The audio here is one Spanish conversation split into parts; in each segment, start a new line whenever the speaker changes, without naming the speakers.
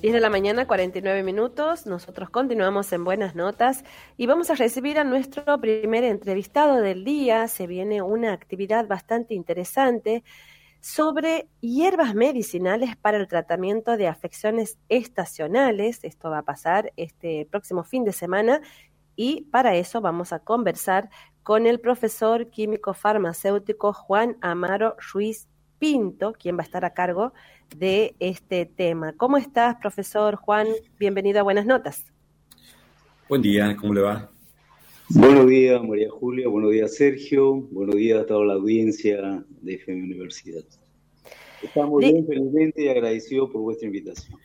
10 de la mañana, 49 minutos. Nosotros continuamos en Buenas Notas y vamos a recibir a nuestro primer entrevistado del día. Se viene una actividad bastante interesante sobre hierbas medicinales para el tratamiento de afecciones estacionales. Esto va a pasar este próximo fin de semana y para eso vamos a conversar con el profesor químico farmacéutico Juan Amaro Ruiz Pinto, quien va a estar a cargo de este tema. ¿Cómo estás, profesor Juan? Bienvenido a Buenas Notas.
Buen día, ¿cómo le va?
Buenos días, María Julia. Buenos días, Sergio. Buenos días a toda la audiencia de FM Universidad. Estamos bien, felizmente y agradecidos por vuestra invitación.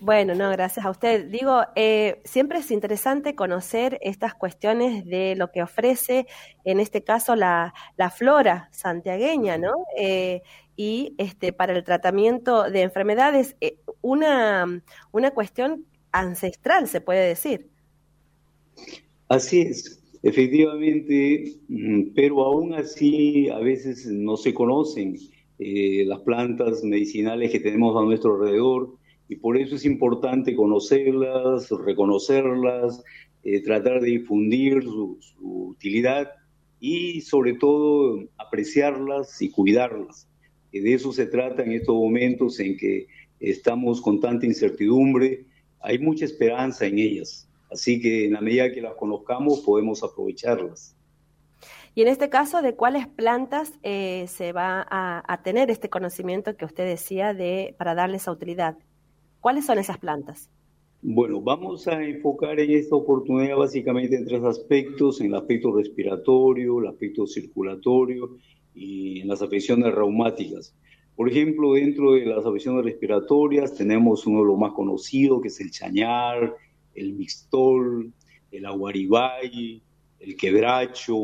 Bueno, no, gracias a usted. Digo, eh, siempre es interesante conocer estas cuestiones de lo que ofrece, en este caso, la, la flora santiagueña, ¿no? Eh, y este, para el tratamiento de enfermedades, eh, una, una cuestión ancestral, se puede decir.
Así es, efectivamente, mm, pero aún así a veces no se conocen las plantas medicinales que tenemos a nuestro alrededor y por eso es importante conocerlas, reconocerlas, eh, tratar de difundir su, utilidad y sobre todo apreciarlas y cuidarlas. Y de eso se trata en estos momentos en que estamos con tanta incertidumbre, hay mucha esperanza en ellas, así que en la medida que las conozcamos podemos aprovecharlas.
Y en este caso, ¿de cuáles plantas eh, se va a, a, tener este conocimiento que usted decía de para darles esa utilidad? ¿Cuáles son esas plantas?
Bueno, vamos a enfocar en esta oportunidad básicamente en tres aspectos, en el aspecto respiratorio, el aspecto circulatorio y en las afecciones reumáticas. Por ejemplo, dentro de las afecciones respiratorias tenemos uno de los más conocidos, que es el chañar, el mixtol, el aguaribay, el quebracho,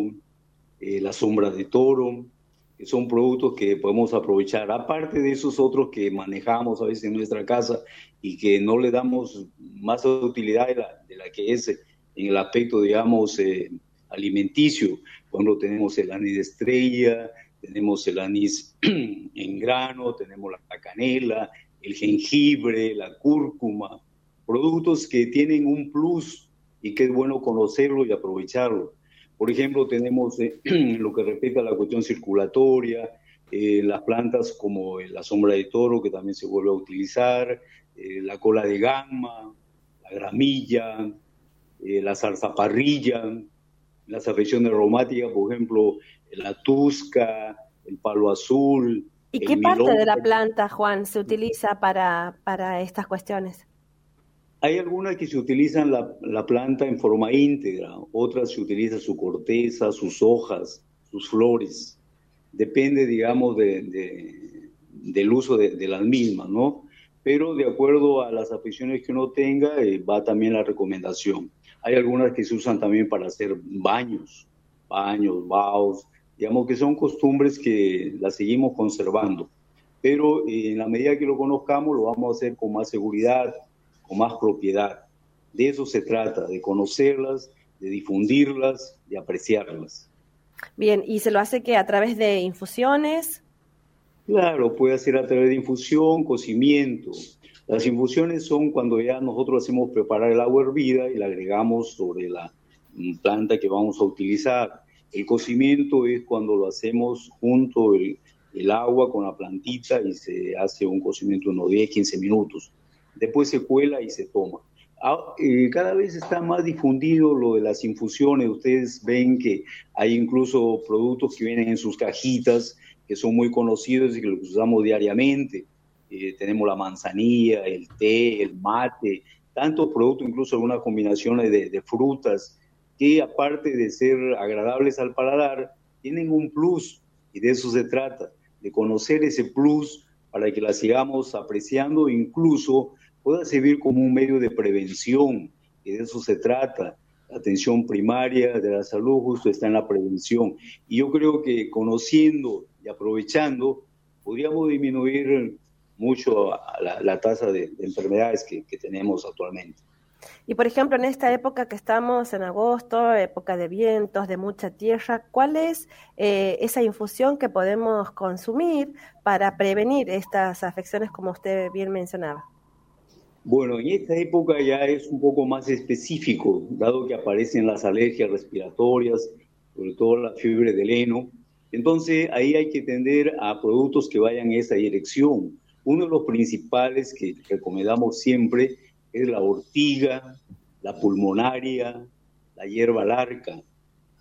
eh, la sombra de toro que son productos que podemos aprovechar, aparte de esos otros que manejamos a veces en nuestra casa y que no le damos más utilidad de la, que es en el aspecto, digamos, eh, alimenticio. Cuando tenemos el anís de estrella, tenemos el anís en grano, tenemos la canela, el jengibre, la cúrcuma, productos que tienen un plus y que es bueno conocerlo y aprovecharlo. Por ejemplo, tenemos eh, lo que respecta a la cuestión circulatoria, eh, las plantas como la sombra de toro, que también se vuelve a utilizar, eh, la cola de gama, la gramilla, la zarzaparrilla, las afecciones reumáticas, por ejemplo, la tusca, el palo azul.
¿Y qué parte de la planta, Juan, se utiliza para, para estas cuestiones?
Hay algunas que se utilizan la, planta en forma íntegra, otras se utiliza su corteza, sus hojas, sus flores. Depende, digamos, de, del uso de, las mismas, ¿no? Pero de acuerdo a las aficiones que uno tenga, eh, va también la recomendación. Hay algunas que se usan también para hacer baños, baños, baos, digamos que son costumbres que las seguimos conservando. Pero eh, en la medida que lo conozcamos, lo vamos a hacer con más seguridad, con más propiedad. De eso se trata, de conocerlas, de difundirlas, de apreciarlas.
Bien, ¿y se lo hace que a través de infusiones?
Claro, puede ser a través de infusión, cocimiento. Las infusiones son cuando ya nosotros hacemos preparar el agua hervida y la agregamos sobre la planta que vamos a utilizar. El cocimiento es cuando lo hacemos junto el, el agua con la plantita y se hace un cocimiento de unos 10, 15 minutos después se cuela y se toma. Ah, cada vez está más difundido lo de las infusiones. Ustedes ven que hay incluso productos que vienen en sus cajitas que son muy conocidos y que los usamos diariamente. Eh, tenemos la manzanilla, el té, el mate, tantos productos, incluso algunas combinaciones de, de frutas que aparte de ser agradables al paladar, tienen un plus y de eso se trata, de conocer ese plus para que la sigamos apreciando, incluso pueda servir como un medio de prevención, y de eso se trata. La atención primaria de la salud justo está en la prevención. Y yo creo que conociendo y aprovechando, podríamos disminuir mucho la, tasa de, enfermedades que, tenemos actualmente.
Y por ejemplo, en esta época que estamos en agosto, época de vientos, de mucha tierra, ¿cuál es eh, esa infusión que podemos consumir para prevenir estas afecciones como usted bien mencionaba?
Bueno, en esta época ya es un poco más específico, dado que aparecen las alergias respiratorias, sobre todo la fiebre del heno. Entonces ahí hay que tender a productos que vayan en esa dirección. Uno de los principales que recomendamos siempre es la ortiga, la pulmonaria, la hierba larca,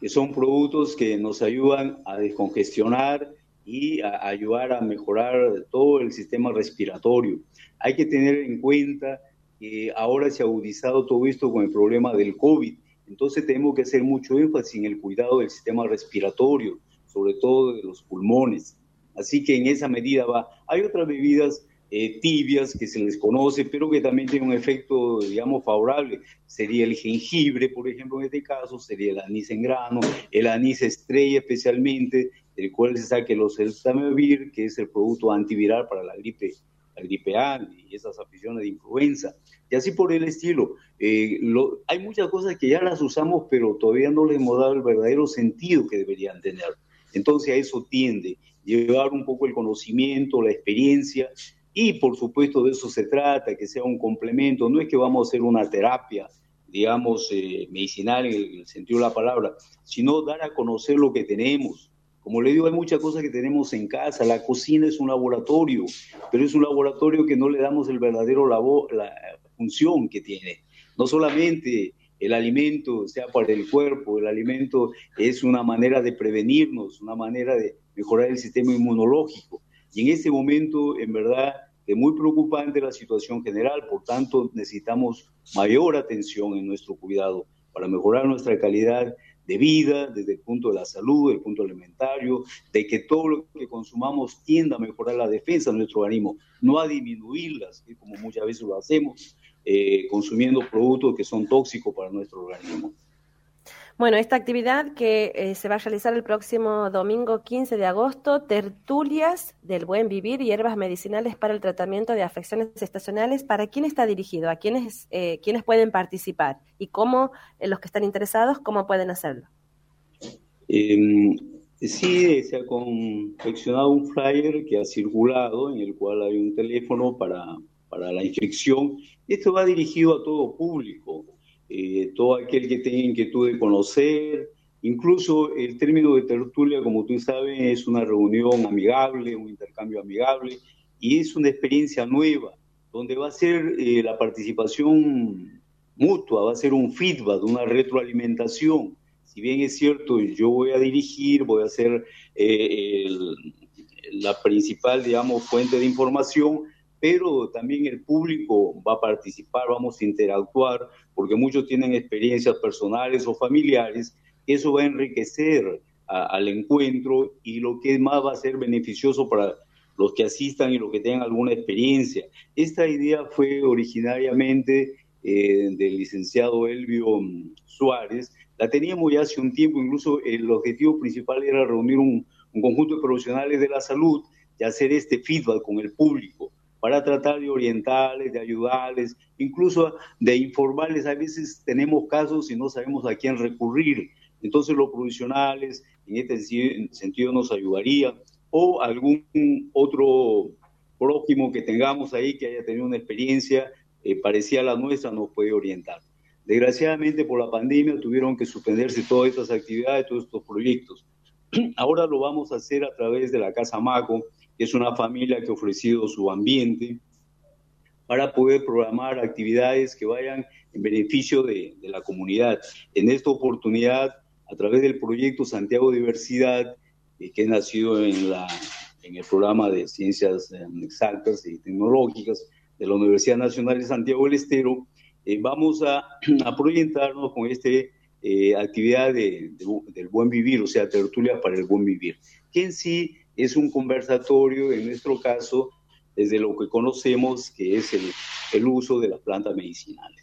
que son productos que nos ayudan a descongestionar y a ayudar a mejorar todo el sistema respiratorio. Hay que tener en cuenta que ahora se ha agudizado todo esto con el problema del COVID, entonces tenemos que hacer mucho énfasis en el cuidado del sistema respiratorio, sobre todo de los pulmones. Así que en esa medida va. Hay otras bebidas eh, tibias que se les conoce, pero que también tienen un efecto, digamos, favorable. Sería el jengibre, por ejemplo, en este caso, sería el anís en grano, el anís estrella especialmente, del cual se saque los eltamivir, que es el producto antiviral para la gripe, la gripe A y esas aficiones de influenza. Y así por el estilo. Eh, hay muchas cosas que ya las usamos, pero todavía no les hemos dado el verdadero sentido que deberían tener. Entonces a eso tiende, llevar un poco el conocimiento, la experiencia, y por supuesto de eso se trata, que sea un complemento, no es que vamos a hacer una terapia, digamos, eh, medicinal en el sentido de la palabra, sino dar a conocer lo que tenemos. Como le digo, hay muchas cosas que tenemos en casa. La cocina es un laboratorio, pero es un laboratorio que no le damos el verdadero labor, la función que tiene. No solamente el alimento sea para el cuerpo, el alimento es una manera de prevenirnos, una manera de mejorar el sistema inmunológico. Y en este momento, en verdad, es muy preocupante la situación general, por tanto necesitamos mayor atención en nuestro cuidado para mejorar nuestra calidad de vida desde el punto de la salud, el punto alimentario, de que todo lo que consumamos tienda a mejorar la defensa de nuestro organismo, no a disminuirlas, como muchas veces lo hacemos, eh, consumiendo productos que son tóxicos para nuestro organismo.
Bueno, esta actividad que eh, se va a realizar el próximo domingo 15 de agosto, tertulias del buen vivir y hierbas medicinales para el tratamiento de afecciones estacionales, ¿para quién está dirigido? ¿A quiénes, eh, pueden participar? ¿Y cómo eh, los que están interesados, cómo pueden hacerlo?
Em, sí, se ha confeccionado un flyer que ha circulado en el cual hay un teléfono para, para la inscripción. Esto va dirigido a todo público eh, todo aquel que tenga inquietud de conocer. Incluso el término de tertulia, como tú sabes, es una reunión amigable, un intercambio amigable, y es una experiencia nueva, donde va a ser eh, la participación mutua, va a ser un feedback, una retroalimentación. Si bien es cierto, yo voy a dirigir, voy a ser eh, la principal, digamos, fuente de información, pero también el público va a participar, vamos a interactuar, porque muchos tienen experiencias personales o familiares, eso va a enriquecer al encuentro y lo que más va a ser beneficioso para los que asistan y los que tengan alguna experiencia. Esta idea fue originariamente eh, del licenciado Elvio mm, Suárez, la teníamos ya hace un tiempo, incluso el objetivo principal era reunir un, un conjunto de profesionales de la salud y hacer este feedback con el público para tratar de orientarles, de ayudarles, incluso de informarles. A veces tenemos casos y no sabemos a quién recurrir. Entonces los profesionales en este sentido nos ayudarían o algún otro prójimo que tengamos ahí que haya tenido una experiencia eh, parecida a la nuestra nos puede orientar. Desgraciadamente por la pandemia tuvieron que suspenderse todas estas actividades, todos estos proyectos. Ahora lo vamos a hacer a través de la Casa Maco, es una familia que ha ofrecido su ambiente para poder programar actividades que vayan en beneficio de, la comunidad. En esta oportunidad, a través del proyecto Santiago Diversidad, eh, que ha nacido en, la, en el programa de Ciencias eh, Exactas y Tecnológicas de la Universidad Nacional de Santiago del Estero, eh, vamos a, a, proyectarnos con esta actividad del buen vivir, o sea, tertulia para el buen vivir, que en sí es un conversatorio, en nuestro caso, desde lo que conocemos, que es el, el uso de las plantas medicinales.